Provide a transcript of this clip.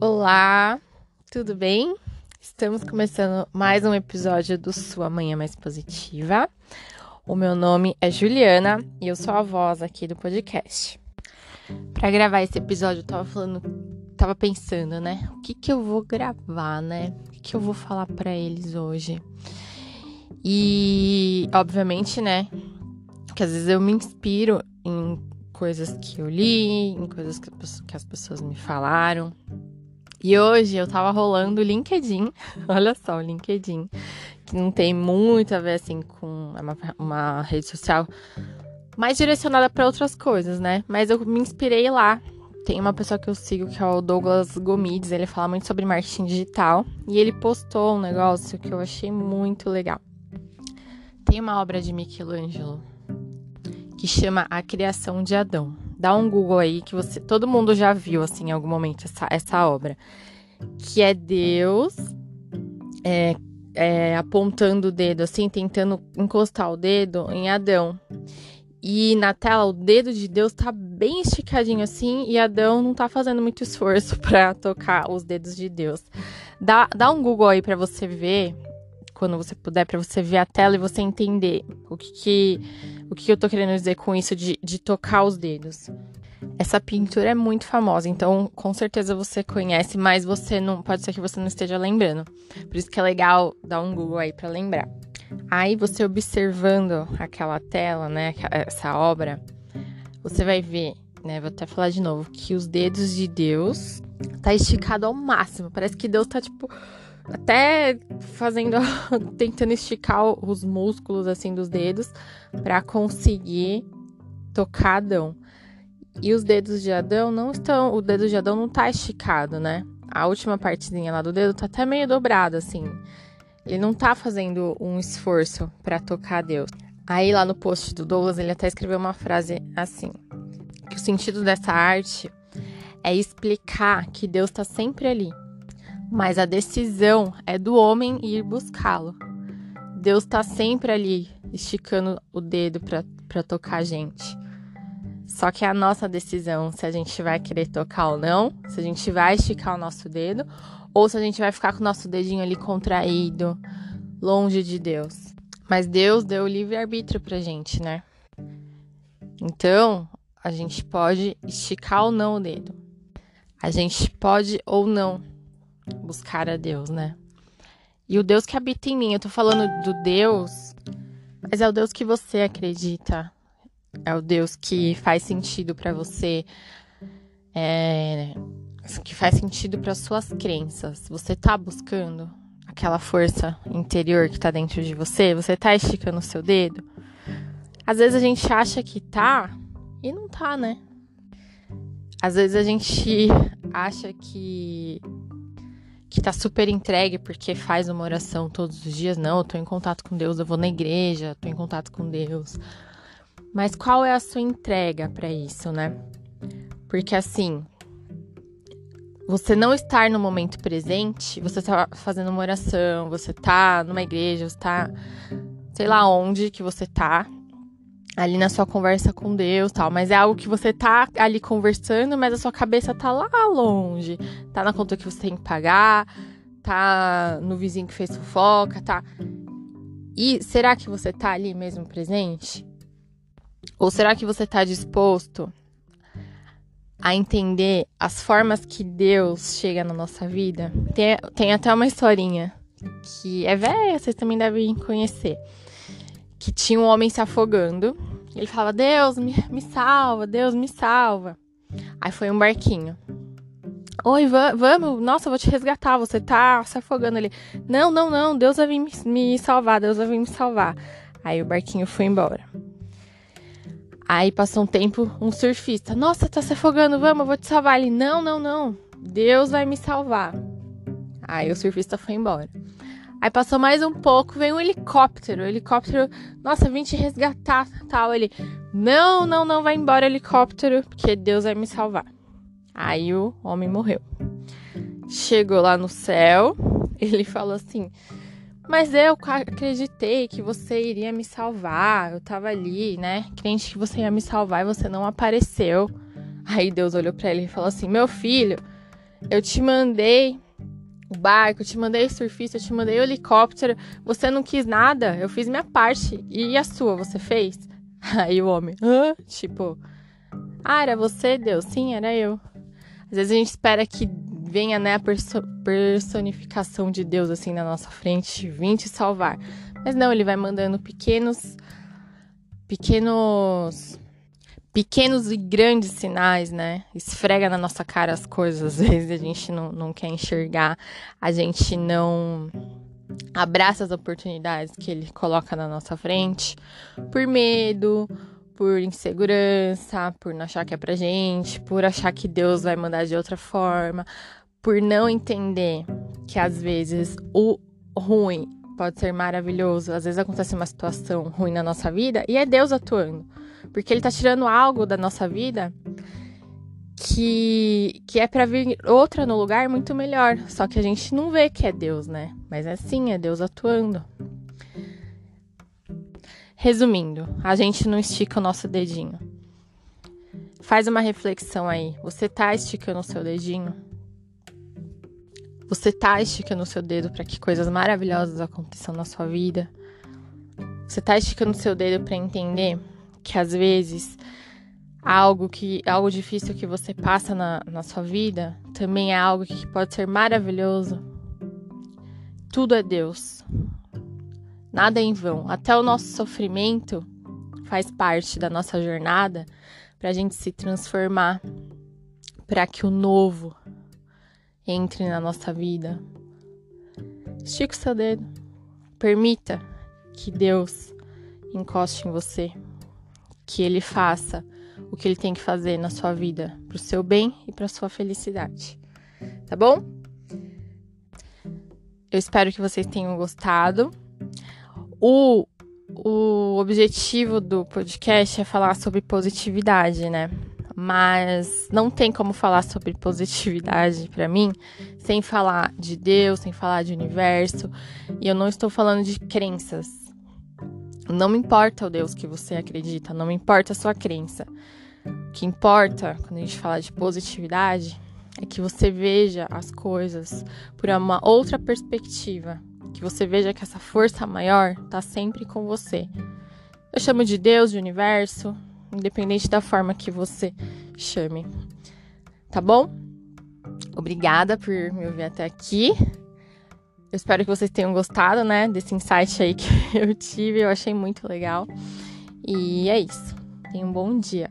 Olá, tudo bem? Estamos começando mais um episódio do Sua Manhã Mais Positiva. O meu nome é Juliana e eu sou a voz aqui do podcast. Para gravar esse episódio, eu tava falando, tava pensando, né? O que que eu vou gravar, né? O que, eu vou falar para eles hoje? E, obviamente, né? Que às vezes eu me inspiro em coisas que eu li, em coisas que as pessoas me falaram. E hoje eu tava rolando o LinkedIn, olha só, o LinkedIn, que não tem muito a ver assim com é uma, uma rede social mais direcionada para outras coisas, né? Mas eu me inspirei lá. Tem uma pessoa que eu sigo que é o Douglas Gomides, ele fala muito sobre marketing digital e ele postou um negócio que eu achei muito legal. Tem uma obra de Michelangelo que chama A Criação de Adão. Dá um Google aí que você, todo mundo já viu assim em algum momento essa, essa obra, que é Deus é, é, apontando o dedo assim, tentando encostar o dedo em Adão. E na tela o dedo de Deus tá bem esticadinho assim e Adão não tá fazendo muito esforço para tocar os dedos de Deus. Dá, dá um Google aí para você ver quando você puder, para você ver a tela e você entender o que, que o que eu tô querendo dizer com isso de, de tocar os dedos. Essa pintura é muito famosa, então com certeza você conhece, mas você não pode ser que você não esteja lembrando. Por isso que é legal dar um Google aí para lembrar. Aí você observando aquela tela, né, essa obra, você vai ver, né, vou até falar de novo, que os dedos de Deus tá esticado ao máximo. Parece que Deus tá tipo até fazendo, tentando esticar os músculos assim dos dedos para conseguir tocar Adão. E os dedos de Adão não estão, o dedo de Adão não tá esticado, né? A última partezinha lá do dedo tá até meio dobrada assim. Ele não tá fazendo um esforço para tocar Deus. Aí lá no post do Douglas ele até escreveu uma frase assim: que o sentido dessa arte é explicar que Deus está sempre ali, mas a decisão é do homem ir buscá-lo. Deus está sempre ali, esticando o dedo para tocar a gente. Só que é a nossa decisão se a gente vai querer tocar ou não, se a gente vai esticar o nosso dedo, ou se a gente vai ficar com o nosso dedinho ali contraído, longe de Deus. Mas Deus deu o livre-arbítrio pra gente, né? Então, a gente pode esticar ou não o dedo. A gente pode ou não buscar a Deus, né? E o Deus que habita em mim, eu tô falando do Deus, mas é o Deus que você acredita. É o Deus que faz sentido para você. É, que faz sentido para suas crenças. Você tá buscando aquela força interior que tá dentro de você? Você tá esticando o seu dedo? Às vezes a gente acha que tá e não tá, né? Às vezes a gente acha que que tá super entregue porque faz uma oração todos os dias. Não, eu tô em contato com Deus, eu vou na igreja, tô em contato com Deus. Mas qual é a sua entrega para isso, né? Porque assim, você não estar no momento presente, você tá fazendo uma oração, você tá numa igreja, você tá sei lá onde que você tá, ali na sua conversa com Deus, tal, mas é algo que você tá ali conversando, mas a sua cabeça tá lá longe, tá na conta que você tem que pagar, tá no vizinho que fez fofoca, tá. E será que você tá ali mesmo presente? Ou será que você tá disposto a entender as formas que Deus chega na nossa vida? Tem, tem até uma historinha que é velha, vocês também devem conhecer que tinha um homem se afogando. Ele falava: Deus, me, me salva, Deus, me salva. Aí foi um barquinho. Oi, vamos, nossa, eu vou te resgatar, você tá se afogando ali. Não, não, não, Deus vai vir me, me salvar, Deus vai vir me salvar. Aí o barquinho foi embora. Aí passou um tempo, um surfista, nossa, tá se afogando, vamos, eu vou te salvar. Ele, não, não, não, Deus vai me salvar. Aí o surfista foi embora. Aí passou mais um pouco, vem um helicóptero. O helicóptero, nossa, vim te resgatar, tal. Ele, não, não, não, vai embora helicóptero, porque Deus vai me salvar. Aí o homem morreu. Chegou lá no céu, ele falou assim: Mas eu acreditei que você iria me salvar. Eu tava ali, né? Crente que você ia me salvar e você não apareceu. Aí Deus olhou para ele e falou assim: Meu filho, Eu te mandei o barco, eu te mandei surfista, eu te mandei o helicóptero. Você não quis nada, eu fiz minha parte. E a sua, você fez? Aí o homem, Hã? tipo, ah, era você, Deus? Sim, era eu. Às vezes a gente espera que venha, né, a perso personificação de Deus assim na nossa frente, vim te salvar. Mas não, ele vai mandando pequenos, pequenos pequenos e grandes sinais, né? Esfrega na nossa cara as coisas, às vezes a gente não, não quer enxergar, a gente não abraça as oportunidades que ele coloca na nossa frente por medo, por insegurança, por não achar que é pra gente, por achar que Deus vai mandar de outra forma, por não entender que às vezes o ruim pode ser maravilhoso, às vezes acontece uma situação ruim na nossa vida e é Deus atuando. Porque ele tá tirando algo da nossa vida que, que é para vir outra no lugar muito melhor. Só que a gente não vê que é Deus, né? Mas é sim, é Deus atuando. Resumindo, a gente não estica o nosso dedinho. Faz uma reflexão aí. Você tá esticando o seu dedinho? Você tá esticando o seu dedo para que coisas maravilhosas aconteçam na sua vida? Você tá esticando o seu dedo para entender que às vezes algo que algo difícil que você passa na, na sua vida também é algo que pode ser maravilhoso. Tudo é Deus. Nada é em vão. Até o nosso sofrimento faz parte da nossa jornada para a gente se transformar, para que o novo entre na nossa vida. Estica o seu dedo. Permita que Deus encoste em você que ele faça o que ele tem que fazer na sua vida, para o seu bem e para sua felicidade. Tá bom? Eu espero que vocês tenham gostado. O, o objetivo do podcast é falar sobre positividade, né? Mas não tem como falar sobre positividade para mim sem falar de Deus, sem falar de universo. E eu não estou falando de crenças, não me importa o Deus que você acredita, não me importa a sua crença. O que importa, quando a gente fala de positividade, é que você veja as coisas por uma outra perspectiva. Que você veja que essa força maior está sempre com você. Eu chamo de Deus, de universo, independente da forma que você chame. Tá bom? Obrigada por me ouvir até aqui. Eu espero que vocês tenham gostado, né, desse insight aí que eu tive. Eu achei muito legal. E é isso. Tenha um bom dia.